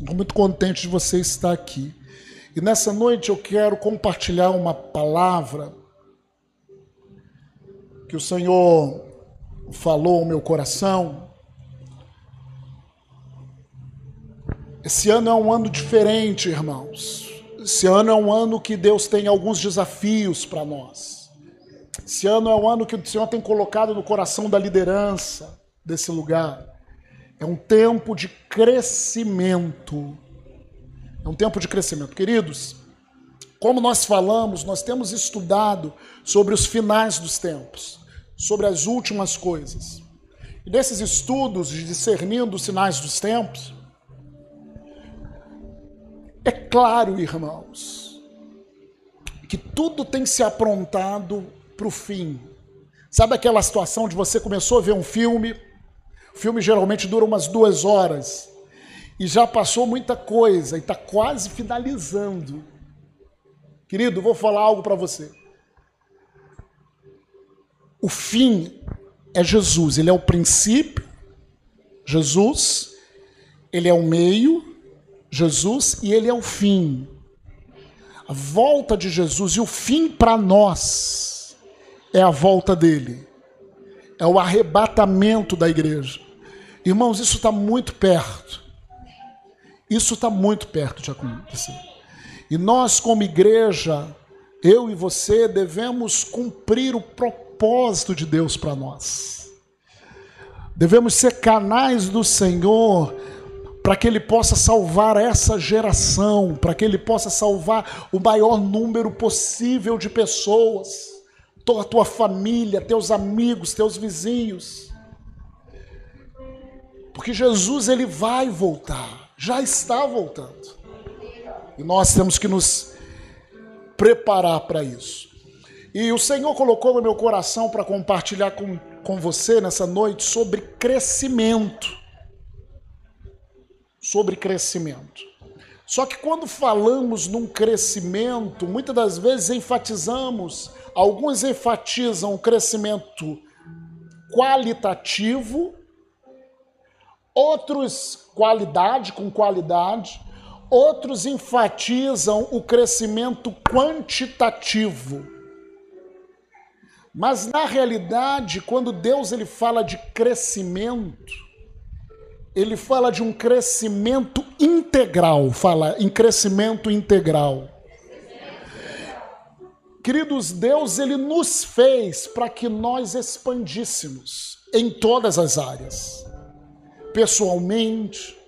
Estou muito contente de você estar aqui. E nessa noite eu quero compartilhar uma palavra que o Senhor falou ao meu coração. Esse ano é um ano diferente, irmãos. Esse ano é um ano que Deus tem alguns desafios para nós. Esse ano é um ano que o Senhor tem colocado no coração da liderança desse lugar. É um tempo de crescimento. É um tempo de crescimento. Queridos, como nós falamos, nós temos estudado sobre os finais dos tempos, sobre as últimas coisas. E nesses estudos de discernindo os sinais dos tempos, é claro, irmãos, que tudo tem se aprontado para o fim. Sabe aquela situação de você começou a ver um filme, o filme geralmente dura umas duas horas e já passou muita coisa e está quase finalizando. Querido, vou falar algo para você. O fim é Jesus, ele é o princípio, Jesus, ele é o meio, Jesus, e ele é o fim. A volta de Jesus e o fim para nós é a volta dele é o arrebatamento da igreja. Irmãos, isso está muito perto. Isso está muito perto de acontecer. E nós, como igreja, eu e você, devemos cumprir o propósito de Deus para nós. Devemos ser canais do Senhor para que Ele possa salvar essa geração, para que Ele possa salvar o maior número possível de pessoas a tua família, teus amigos, teus vizinhos. Porque Jesus ele vai voltar, já está voltando. E nós temos que nos preparar para isso. E o Senhor colocou no meu coração para compartilhar com, com você nessa noite sobre crescimento. Sobre crescimento. Só que quando falamos num crescimento, muitas das vezes enfatizamos Alguns enfatizam o crescimento qualitativo, outros qualidade com qualidade, outros enfatizam o crescimento quantitativo. Mas na realidade, quando Deus ele fala de crescimento, ele fala de um crescimento integral, fala em crescimento integral. Queridos, Deus ele nos fez para que nós expandíssemos em todas as áreas. Pessoalmente,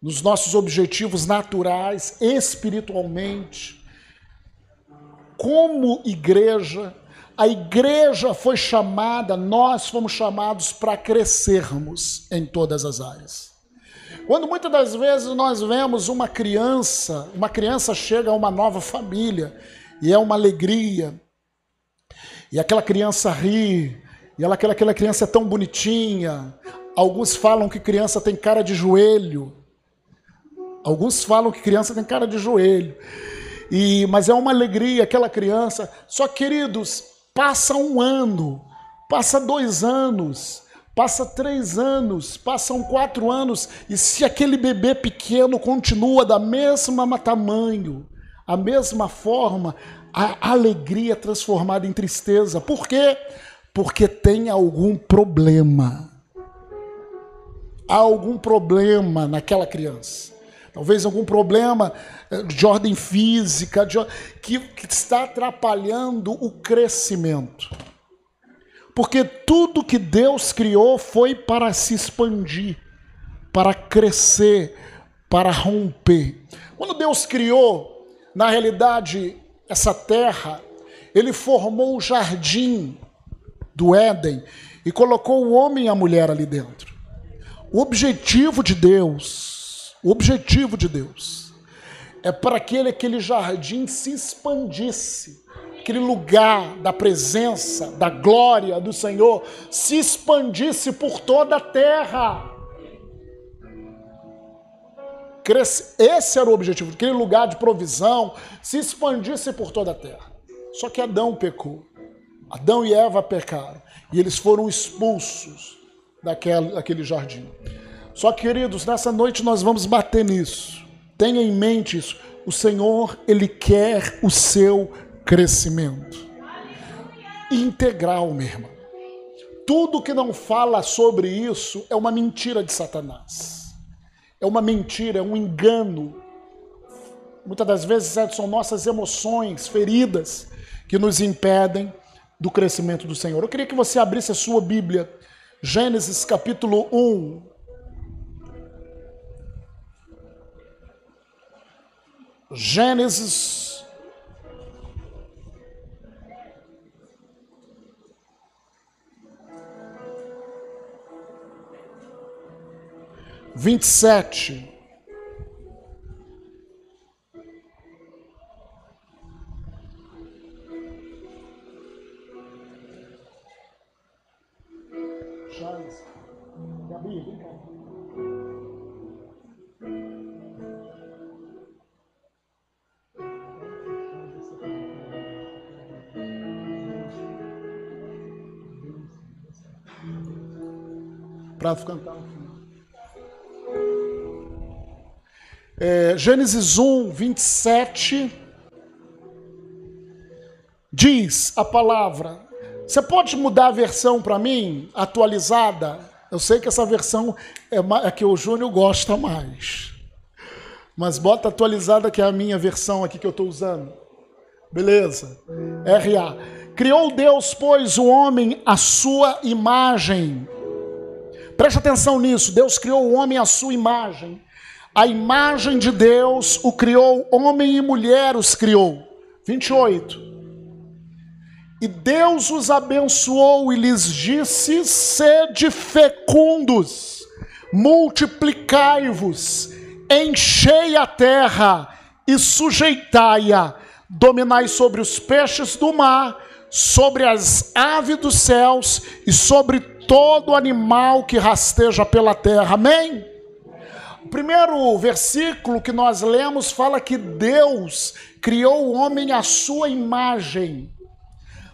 nos nossos objetivos naturais, espiritualmente. Como igreja, a igreja foi chamada, nós fomos chamados para crescermos em todas as áreas. Quando muitas das vezes nós vemos uma criança, uma criança chega a uma nova família e é uma alegria, e aquela criança ri, e ela, aquela, aquela criança é tão bonitinha. Alguns falam que criança tem cara de joelho. Alguns falam que criança tem cara de joelho. E, mas é uma alegria aquela criança. Só queridos, passa um ano, passa dois anos, Passa três anos, passam quatro anos, e se aquele bebê pequeno continua da mesma tamanho, a mesma forma, a alegria é transformada em tristeza. Por quê? Porque tem algum problema. Há algum problema naquela criança. Talvez algum problema eh, de ordem física, de, que, que está atrapalhando o crescimento. Porque tudo que Deus criou foi para se expandir, para crescer, para romper. Quando Deus criou, na realidade, essa terra, ele formou o jardim do Éden e colocou o homem e a mulher ali dentro. O objetivo de Deus, o objetivo de Deus é para que aquele jardim se expandisse aquele lugar da presença, da glória do Senhor se expandisse por toda a terra. Esse era o objetivo, aquele lugar de provisão se expandisse por toda a terra. Só que Adão pecou. Adão e Eva pecaram. E eles foram expulsos daquele, daquele jardim. Só que, queridos, nessa noite nós vamos bater nisso. Tenha em mente isso. O Senhor, Ele quer o seu crescimento. Integral, meu irmão. Tudo que não fala sobre isso é uma mentira de Satanás. É uma mentira, é um engano. Muitas das vezes são nossas emoções feridas que nos impedem do crescimento do Senhor. Eu queria que você abrisse a sua Bíblia, Gênesis capítulo 1. Gênesis vinte e sete. Vem cá. Para cantar É, Gênesis 1, 27 diz a palavra. Você pode mudar a versão para mim, atualizada? Eu sei que essa versão é a que o Júnior gosta mais. Mas bota atualizada, que é a minha versão aqui que eu estou usando. Beleza? RA. Criou Deus, pois, o homem à sua imagem. Preste atenção nisso. Deus criou o homem à sua imagem. A imagem de Deus o criou, homem e mulher os criou. 28. E Deus os abençoou e lhes disse: sede fecundos, multiplicai-vos, enchei a terra e sujeitai-a, dominai sobre os peixes do mar, sobre as aves dos céus e sobre todo animal que rasteja pela terra. Amém? O primeiro versículo que nós lemos fala que Deus criou o homem à sua imagem.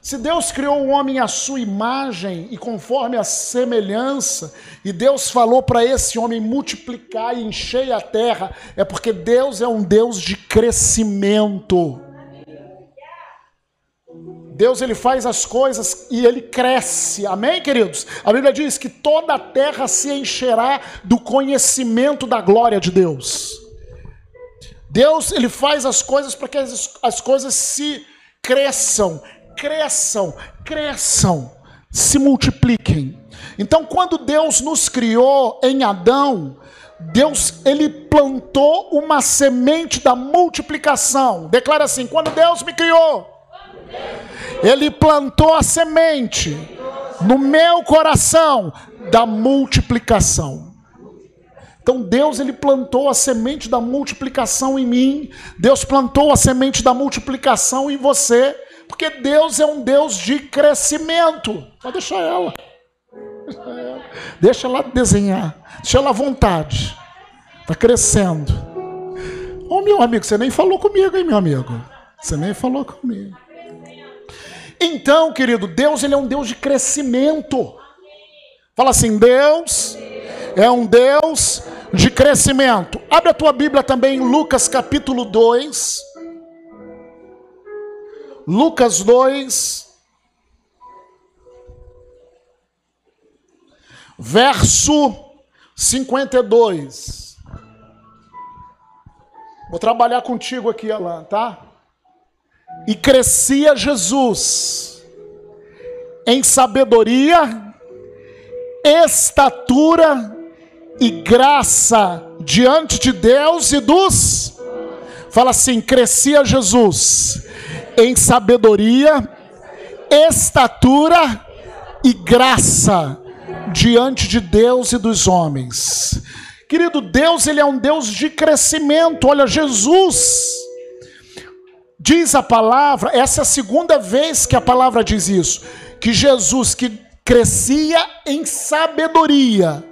Se Deus criou o homem à sua imagem e conforme a semelhança, e Deus falou para esse homem multiplicar e encher a terra, é porque Deus é um Deus de crescimento. Deus ele faz as coisas e ele cresce. Amém, queridos? A Bíblia diz que toda a terra se encherá do conhecimento da glória de Deus. Deus ele faz as coisas para que as, as coisas se cresçam, cresçam, cresçam, se multipliquem. Então, quando Deus nos criou em Adão, Deus ele plantou uma semente da multiplicação. Declara assim: quando Deus me criou, ele plantou a semente no meu coração da multiplicação. Então Deus ele plantou a semente da multiplicação em mim, Deus plantou a semente da multiplicação em você. Porque Deus é um Deus de crescimento. Mas deixa ela. Deixa ela desenhar. Deixa ela à vontade. Está crescendo. Ô meu amigo, você nem falou comigo, hein, meu amigo? Você nem falou comigo. Então, querido, Deus ele é um Deus de crescimento. Fala assim, Deus é um Deus de crescimento. Abre a tua Bíblia também em Lucas capítulo 2. Lucas 2, verso 52. Vou trabalhar contigo aqui, Alan, tá? E crescia Jesus em sabedoria, estatura e graça diante de Deus e dos. Fala assim: crescia Jesus em sabedoria, estatura e graça diante de Deus e dos homens. Querido Deus, ele é um Deus de crescimento. Olha, Jesus diz a palavra, essa é a segunda vez que a palavra diz isso, que Jesus que crescia em sabedoria,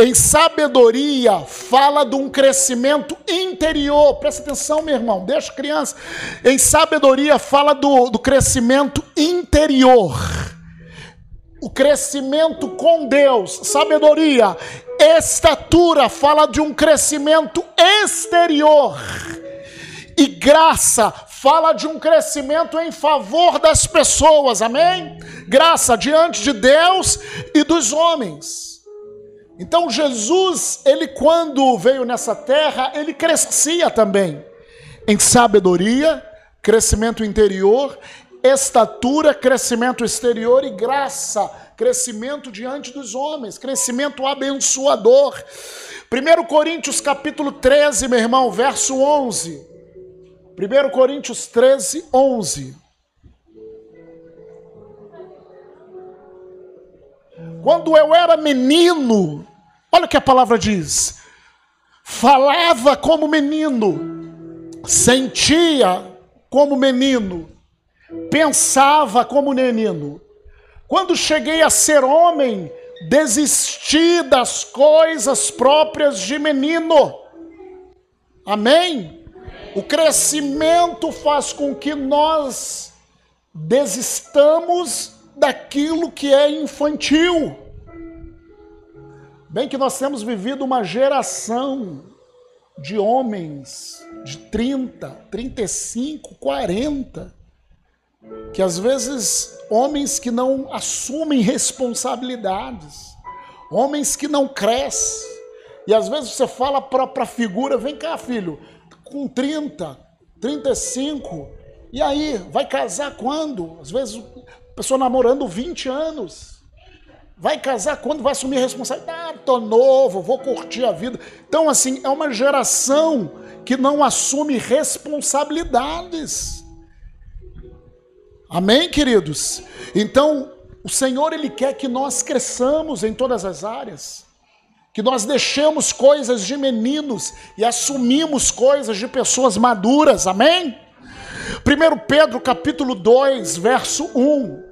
em sabedoria, fala de um crescimento interior. Presta atenção, meu irmão, deixa criança. Em sabedoria, fala do, do crescimento interior. o crescimento com Deus, sabedoria, estatura, fala de um crescimento exterior. E graça fala de um crescimento em favor das pessoas, amém? Graça diante de Deus e dos homens. Então Jesus, ele quando veio nessa terra, ele crescia também em sabedoria, crescimento interior, estatura, crescimento exterior e graça, crescimento diante dos homens, crescimento abençoador. 1 Coríntios capítulo 13, meu irmão, verso 11. 1 Coríntios 13, 11. Quando eu era menino, olha o que a palavra diz: falava como menino, sentia como menino, pensava como menino. Quando cheguei a ser homem, desisti das coisas próprias de menino. Amém? O crescimento faz com que nós desistamos daquilo que é infantil. Bem que nós temos vivido uma geração de homens de 30, 35, 40, que às vezes homens que não assumem responsabilidades, homens que não crescem. E às vezes você fala para a figura: vem cá, filho, com 30, 35, e aí, vai casar quando? Às vezes pessoa namorando 20 anos. Vai casar quando? Vai assumir a responsabilidade? Ah, tô novo, vou curtir a vida. Então, assim, é uma geração que não assume responsabilidades. Amém, queridos? Então, o Senhor, Ele quer que nós cresçamos em todas as áreas. Que nós deixemos coisas de meninos e assumimos coisas de pessoas maduras. Amém? 1 Pedro capítulo 2, verso 1.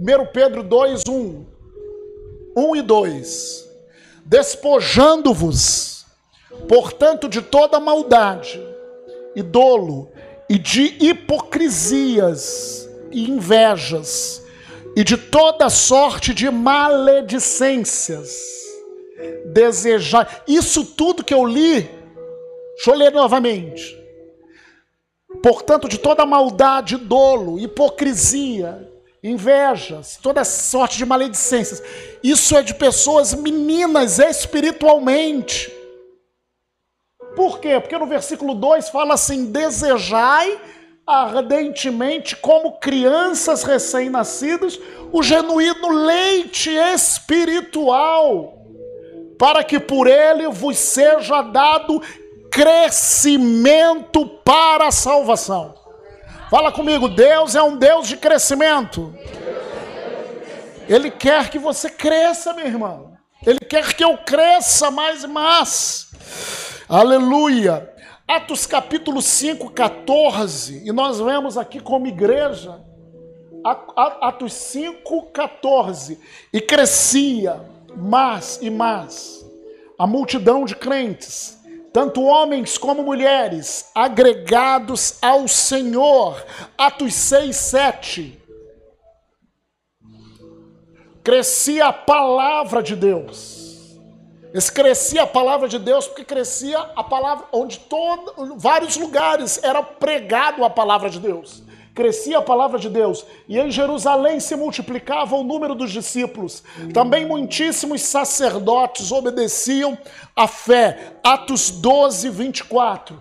1 Pedro 2, 1. 1 e 2. Despojando-vos, portanto, de toda maldade e dolo, e de hipocrisias e invejas, e de toda sorte de maledicências. Desejar. Isso tudo que eu li, deixa eu ler novamente. Portanto, de toda maldade, dolo, hipocrisia, invejas, toda sorte de maledicências. Isso é de pessoas meninas espiritualmente. Por quê? Porque no versículo 2 fala assim: desejai ardentemente, como crianças recém-nascidas, o genuíno leite espiritual, para que por ele vos seja dado crescimento para a salvação. Fala comigo, Deus é um Deus de crescimento. Ele quer que você cresça, meu irmão. Ele quer que eu cresça mais e mais. Aleluia. Atos capítulo 5, 14. E nós vemos aqui como igreja. Atos 5, 14. E crescia mais e mais a multidão de crentes tanto homens como mulheres, agregados ao Senhor. Atos 6, 7. Crescia a palavra de Deus. Esse crescia a palavra de Deus porque crescia a palavra, onde todo, vários lugares era pregado a palavra de Deus crescia a palavra de Deus, e em Jerusalém se multiplicava o número dos discípulos. Também muitíssimos sacerdotes obedeciam à fé. Atos 12, 24.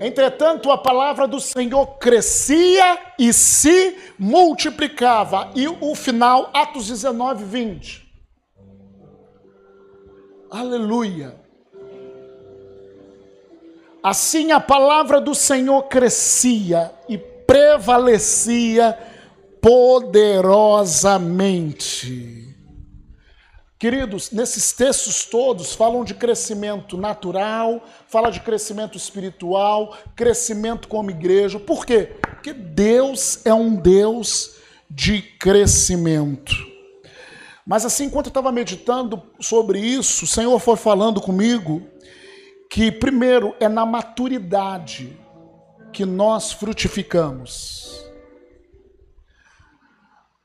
Entretanto, a palavra do Senhor crescia e se multiplicava. E o final, Atos 19, 20. Aleluia. Assim a palavra do Senhor crescia e prevalecia poderosamente. Queridos, nesses textos todos falam de crescimento natural, fala de crescimento espiritual, crescimento como igreja. Por quê? Porque Deus é um Deus de crescimento. Mas assim, enquanto eu estava meditando sobre isso, o Senhor foi falando comigo que, primeiro, é na maturidade que nós frutificamos.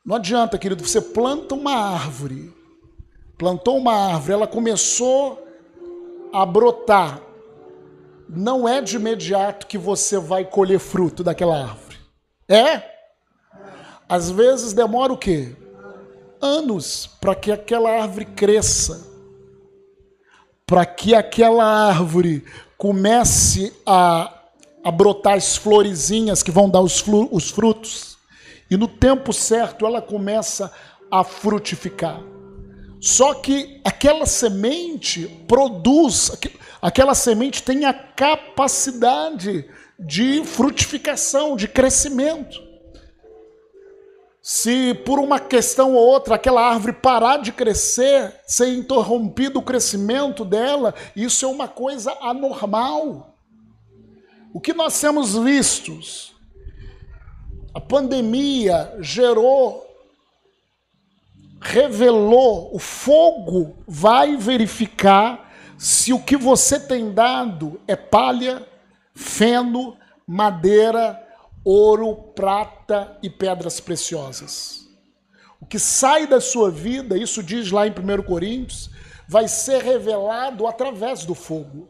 Não adianta, querido, você planta uma árvore, plantou uma árvore, ela começou a brotar. Não é de imediato que você vai colher fruto daquela árvore. É? Às vezes demora o quê? Anos para que aquela árvore cresça. Para que aquela árvore comece a, a brotar as florezinhas que vão dar os, os frutos. E no tempo certo ela começa a frutificar. Só que aquela semente produz, aquela semente tem a capacidade de frutificação, de crescimento. Se por uma questão ou outra aquela árvore parar de crescer, ser interrompido o crescimento dela, isso é uma coisa anormal. O que nós temos vistos a pandemia gerou, revelou, o fogo vai verificar se o que você tem dado é palha, feno, madeira, ouro, prata e pedras preciosas. O que sai da sua vida, isso diz lá em 1 Coríntios, vai ser revelado através do fogo.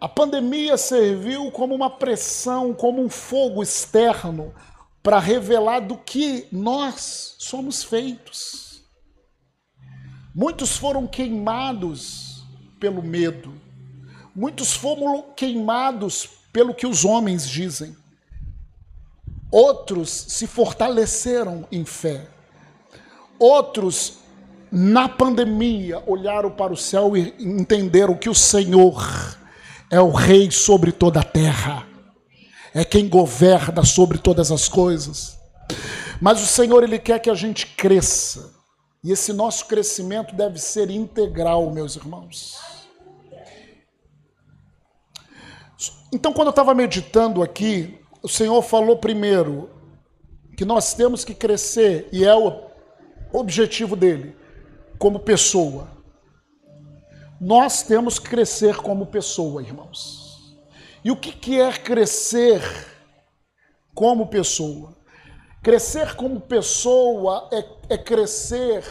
A pandemia serviu como uma pressão, como um fogo externo para revelar do que nós somos feitos. Muitos foram queimados pelo medo. Muitos foram queimados pelo que os homens dizem. Outros se fortaleceram em fé. Outros, na pandemia, olharam para o céu e entenderam que o Senhor é o rei sobre toda a terra, é quem governa sobre todas as coisas. Mas o Senhor, Ele quer que a gente cresça, e esse nosso crescimento deve ser integral, meus irmãos. Então, quando eu estava meditando aqui, o Senhor falou primeiro que nós temos que crescer, e é o objetivo dele, como pessoa. Nós temos que crescer como pessoa, irmãos. E o que é crescer como pessoa? Crescer como pessoa é, é crescer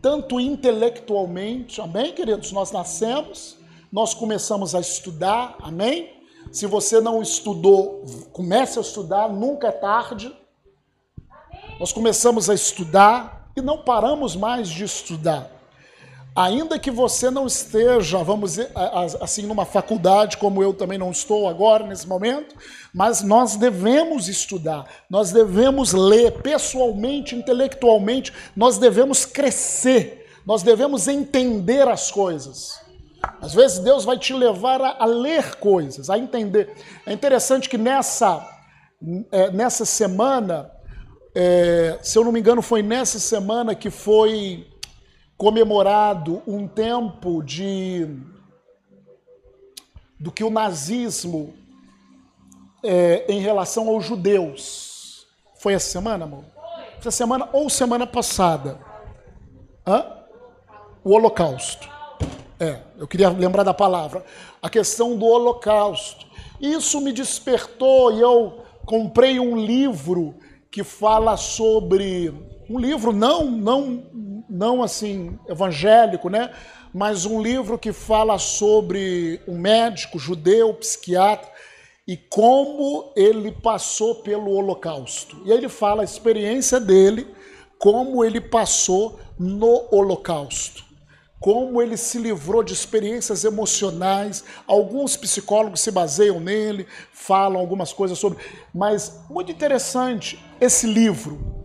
tanto intelectualmente, amém, queridos? Nós nascemos, nós começamos a estudar, amém? Se você não estudou, comece a estudar, nunca é tarde. Nós começamos a estudar e não paramos mais de estudar. Ainda que você não esteja, vamos dizer, assim, numa faculdade, como eu também não estou agora, nesse momento, mas nós devemos estudar, nós devemos ler pessoalmente, intelectualmente, nós devemos crescer, nós devemos entender as coisas. Às vezes Deus vai te levar a, a ler coisas, a entender. É interessante que nessa, é, nessa semana, é, se eu não me engano, foi nessa semana que foi comemorado um tempo de do que o nazismo é, em relação aos judeus. Foi essa semana, amor? Essa semana ou semana passada? Hã? O Holocausto. É, eu queria lembrar da palavra. A questão do Holocausto. Isso me despertou e eu comprei um livro que fala sobre um livro não não não assim evangélico, né? Mas um livro que fala sobre um médico judeu, psiquiatra, e como ele passou pelo Holocausto. E aí ele fala a experiência dele, como ele passou no Holocausto. Como ele se livrou de experiências emocionais. Alguns psicólogos se baseiam nele, falam algumas coisas sobre. Mas muito interessante esse livro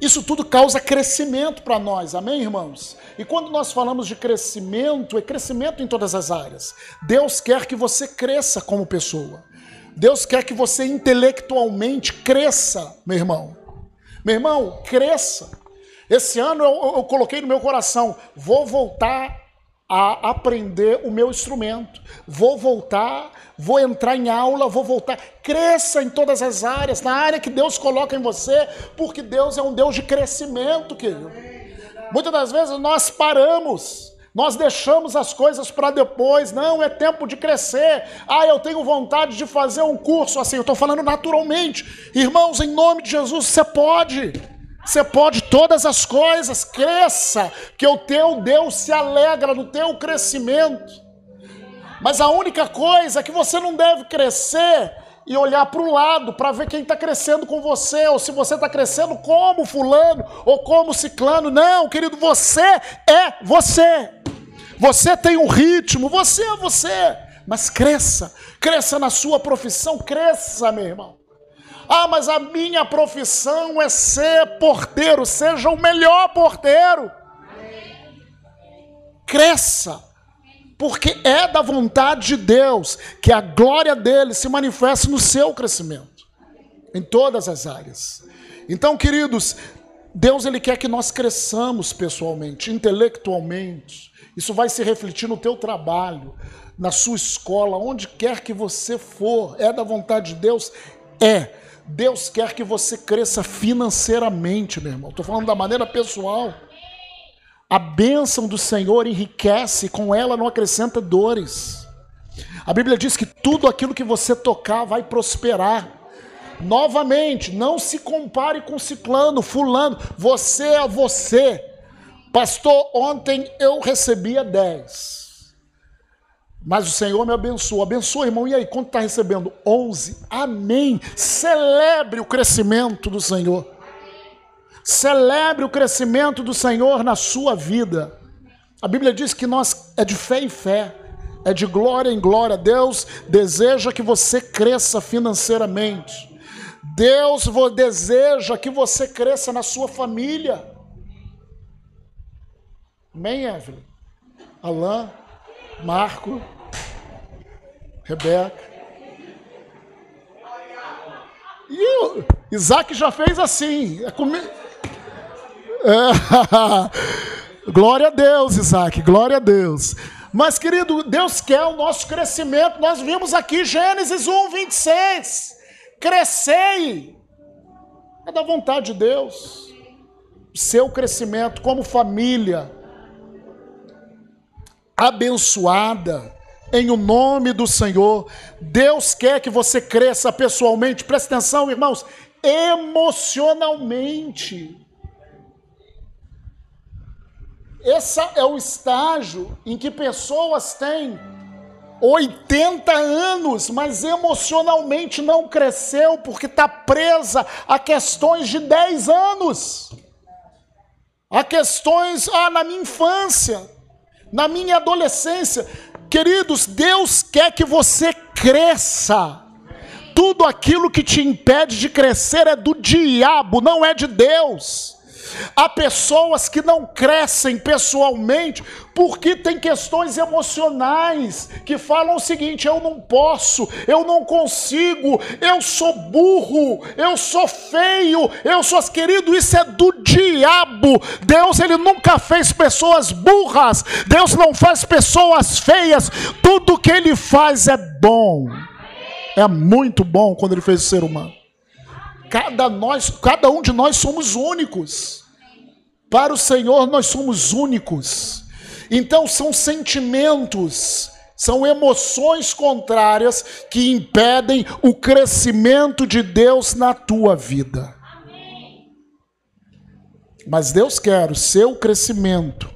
isso tudo causa crescimento para nós, amém, irmãos? E quando nós falamos de crescimento, é crescimento em todas as áreas. Deus quer que você cresça como pessoa. Deus quer que você intelectualmente cresça, meu irmão. Meu irmão, cresça. Esse ano eu, eu coloquei no meu coração: vou voltar a aprender o meu instrumento. Vou voltar, vou entrar em aula, vou voltar. Cresça em todas as áreas, na área que Deus coloca em você, porque Deus é um Deus de crescimento, querido. Muitas das vezes nós paramos. Nós deixamos as coisas para depois. Não, é tempo de crescer. Ah, eu tenho vontade de fazer um curso assim. Eu estou falando naturalmente. Irmãos, em nome de Jesus, você pode. Você pode todas as coisas, cresça, que o teu Deus se alegra no teu crescimento. Mas a única coisa é que você não deve crescer e olhar para o lado para ver quem está crescendo com você, ou se você está crescendo como fulano ou como ciclano. Não, querido, você é você. Você tem um ritmo, você é você. Mas cresça, cresça na sua profissão, cresça, meu irmão. Ah, mas a minha profissão é ser porteiro, seja o melhor porteiro. Cresça, porque é da vontade de Deus que a glória dele se manifeste no seu crescimento, em todas as áreas. Então, queridos, Deus ele quer que nós cresçamos pessoalmente, intelectualmente. Isso vai se refletir no teu trabalho, na sua escola, onde quer que você for. É da vontade de Deus? É. Deus quer que você cresça financeiramente, meu irmão. Estou falando da maneira pessoal. A bênção do Senhor enriquece, com ela não acrescenta dores. A Bíblia diz que tudo aquilo que você tocar vai prosperar. Novamente, não se compare com ciclano, fulano, você é você. Pastor, ontem eu recebia 10. Mas o Senhor me abençoou. Abençoa, irmão. E aí, quanto está recebendo? 11. Amém. Celebre o crescimento do Senhor. Celebre o crescimento do Senhor na sua vida. A Bíblia diz que nós é de fé em fé, é de glória em glória. Deus deseja que você cresça financeiramente. Deus deseja que você cresça na sua família. Amém, Evelyn? Alain, Marco, Rebeca. E o Isaac já fez assim. É comigo. É. glória a Deus, Isaac, glória a Deus. Mas, querido, Deus quer o nosso crescimento. Nós vimos aqui Gênesis 1, 26. Crescei. É da vontade de Deus. Seu crescimento como família abençoada em o nome do Senhor. Deus quer que você cresça pessoalmente. Presta atenção, irmãos, emocionalmente. Esse é o estágio em que pessoas têm 80 anos, mas emocionalmente não cresceu porque está presa a questões de 10 anos, a questões, ah, na minha infância, na minha adolescência. Queridos, Deus quer que você cresça. Tudo aquilo que te impede de crescer é do diabo, não é de Deus. Há pessoas que não crescem pessoalmente porque tem questões emocionais que falam o seguinte: eu não posso, eu não consigo, eu sou burro, eu sou feio, eu sou querido, isso é do diabo. Deus ele nunca fez pessoas burras, Deus não faz pessoas feias. Tudo que ele faz é bom. É muito bom quando ele fez o ser humano. Cada, nós, cada um de nós somos únicos. Para o Senhor nós somos únicos. Então são sentimentos, são emoções contrárias que impedem o crescimento de Deus na tua vida. Mas Deus quer o seu crescimento.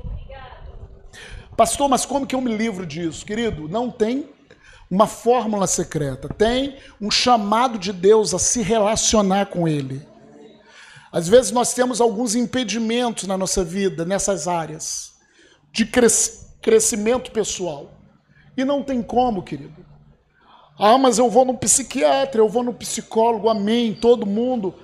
Pastor, mas como que eu me livro disso? Querido, não tem uma fórmula secreta, tem um chamado de Deus a se relacionar com Ele. Às vezes nós temos alguns impedimentos na nossa vida, nessas áreas, de cres crescimento pessoal. E não tem como, querido. Ah, mas eu vou no psiquiatra, eu vou no psicólogo, amém. Todo mundo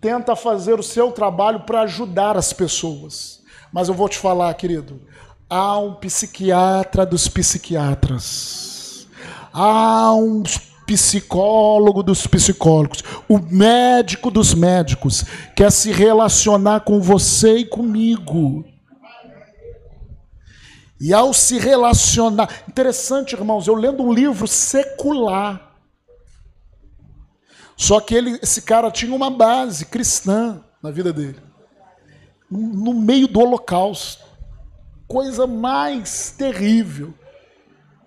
tenta fazer o seu trabalho para ajudar as pessoas. Mas eu vou te falar, querido, há um psiquiatra dos psiquiatras. Há um psicólogo dos psicólogos, o médico dos médicos, quer se relacionar com você e comigo. E ao se relacionar, interessante, irmãos, eu lendo um livro secular. Só que ele, esse cara tinha uma base cristã na vida dele. No meio do holocausto. Coisa mais terrível.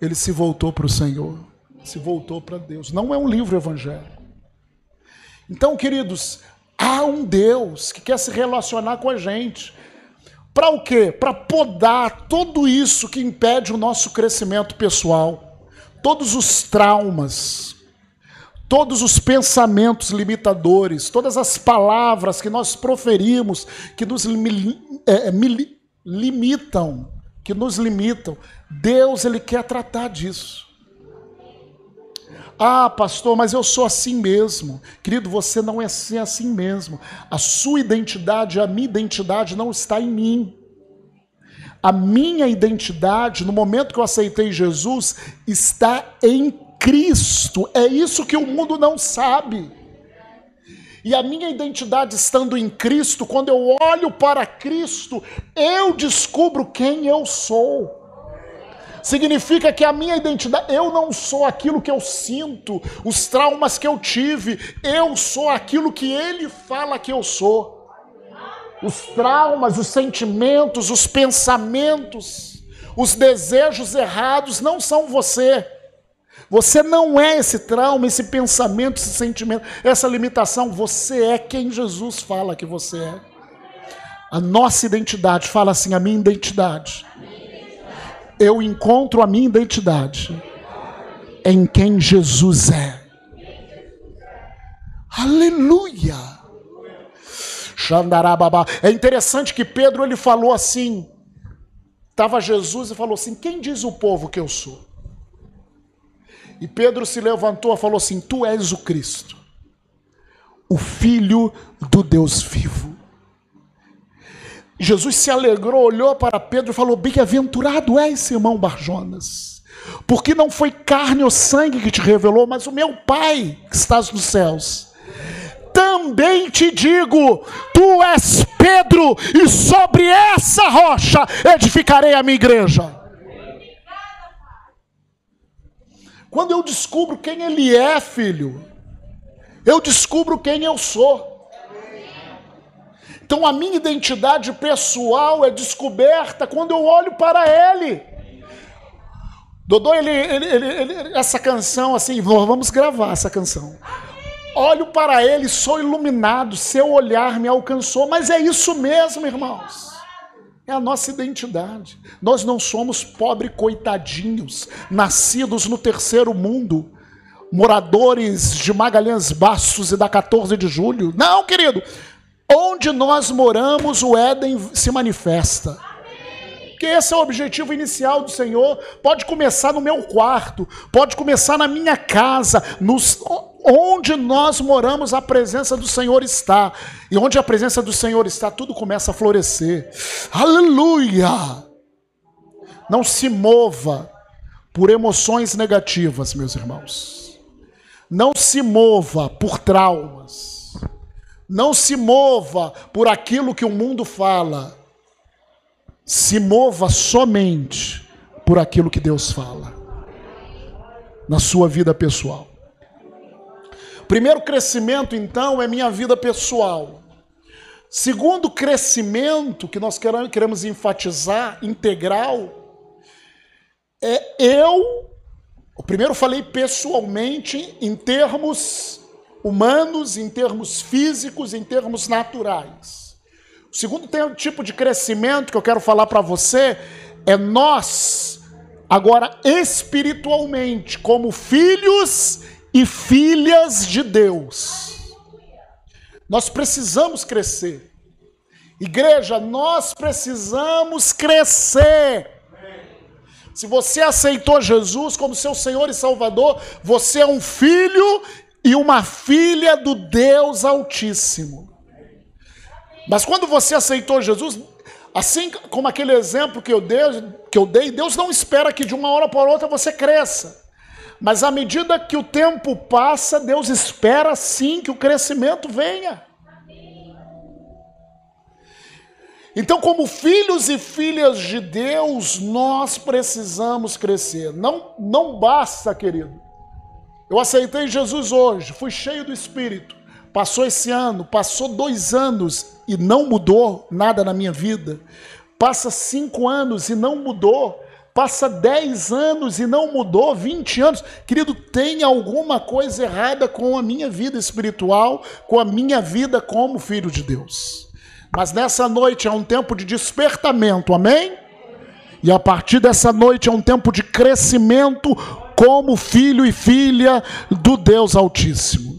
Ele se voltou para o Senhor se voltou para Deus. Não é um livro evangélico. Então, queridos, Há um Deus que quer se relacionar com a gente. Para o quê? Para podar tudo isso que impede o nosso crescimento pessoal. Todos os traumas, todos os pensamentos limitadores, todas as palavras que nós proferimos que nos é, é limitam, que nos limitam. Deus ele quer tratar disso. Ah, pastor, mas eu sou assim mesmo. Querido, você não é assim, assim mesmo. A sua identidade, a minha identidade não está em mim. A minha identidade, no momento que eu aceitei Jesus, está em Cristo. É isso que o mundo não sabe. E a minha identidade estando em Cristo, quando eu olho para Cristo, eu descubro quem eu sou significa que a minha identidade, eu não sou aquilo que eu sinto, os traumas que eu tive, eu sou aquilo que ele fala que eu sou. Os traumas, os sentimentos, os pensamentos, os desejos errados não são você. Você não é esse trauma, esse pensamento, esse sentimento, essa limitação. Você é quem Jesus fala que você é. A nossa identidade, fala assim, a minha identidade eu encontro a minha identidade em quem Jesus é. Aleluia! Xandarababá. É interessante que Pedro ele falou assim: estava Jesus e falou assim: Quem diz o povo que eu sou? E Pedro se levantou e falou assim: Tu és o Cristo, o Filho do Deus vivo. Jesus se alegrou, olhou para Pedro e falou: Bem-aventurado és, Simão Barjonas, porque não foi carne ou sangue que te revelou, mas o meu Pai que estás nos céus. Também te digo: tu és Pedro, e sobre essa rocha edificarei a minha igreja. Quando eu descubro quem Ele é, filho, eu descubro quem eu sou. Então a minha identidade pessoal é descoberta quando eu olho para Ele. Dodô, ele, ele, ele, essa canção, assim, vamos gravar essa canção. Olho para Ele, sou iluminado, seu olhar me alcançou, mas é isso mesmo, irmãos. É a nossa identidade. Nós não somos pobres coitadinhos, nascidos no terceiro mundo, moradores de Magalhães Bastos e da 14 de julho. Não, querido. Onde nós moramos, o Éden se manifesta. Que esse é o objetivo inicial do Senhor. Pode começar no meu quarto, pode começar na minha casa, nos, onde nós moramos, a presença do Senhor está. E onde a presença do Senhor está, tudo começa a florescer. Aleluia! Não se mova por emoções negativas, meus irmãos. Não se mova por traumas. Não se mova por aquilo que o mundo fala. Se mova somente por aquilo que Deus fala na sua vida pessoal. Primeiro crescimento, então, é minha vida pessoal. Segundo crescimento, que nós queremos enfatizar, integral, é eu. O primeiro falei pessoalmente, em termos humanos, em termos físicos, em termos naturais. O segundo tipo de crescimento que eu quero falar para você é nós, agora espiritualmente, como filhos e filhas de Deus. Nós precisamos crescer. Igreja, nós precisamos crescer. Se você aceitou Jesus como seu Senhor e Salvador, você é um filho e uma filha do Deus Altíssimo. Mas quando você aceitou Jesus, assim como aquele exemplo que eu dei, que eu dei, Deus não espera que de uma hora para outra você cresça. Mas à medida que o tempo passa, Deus espera sim que o crescimento venha. Então, como filhos e filhas de Deus, nós precisamos crescer. Não, não basta, querido, eu aceitei Jesus hoje, fui cheio do Espírito. Passou esse ano, passou dois anos e não mudou nada na minha vida. Passa cinco anos e não mudou passa 10 anos e não mudou, 20 anos. Querido, tem alguma coisa errada com a minha vida espiritual, com a minha vida como filho de Deus. Mas nessa noite é um tempo de despertamento, amém? E a partir dessa noite é um tempo de crescimento como filho e filha do Deus Altíssimo.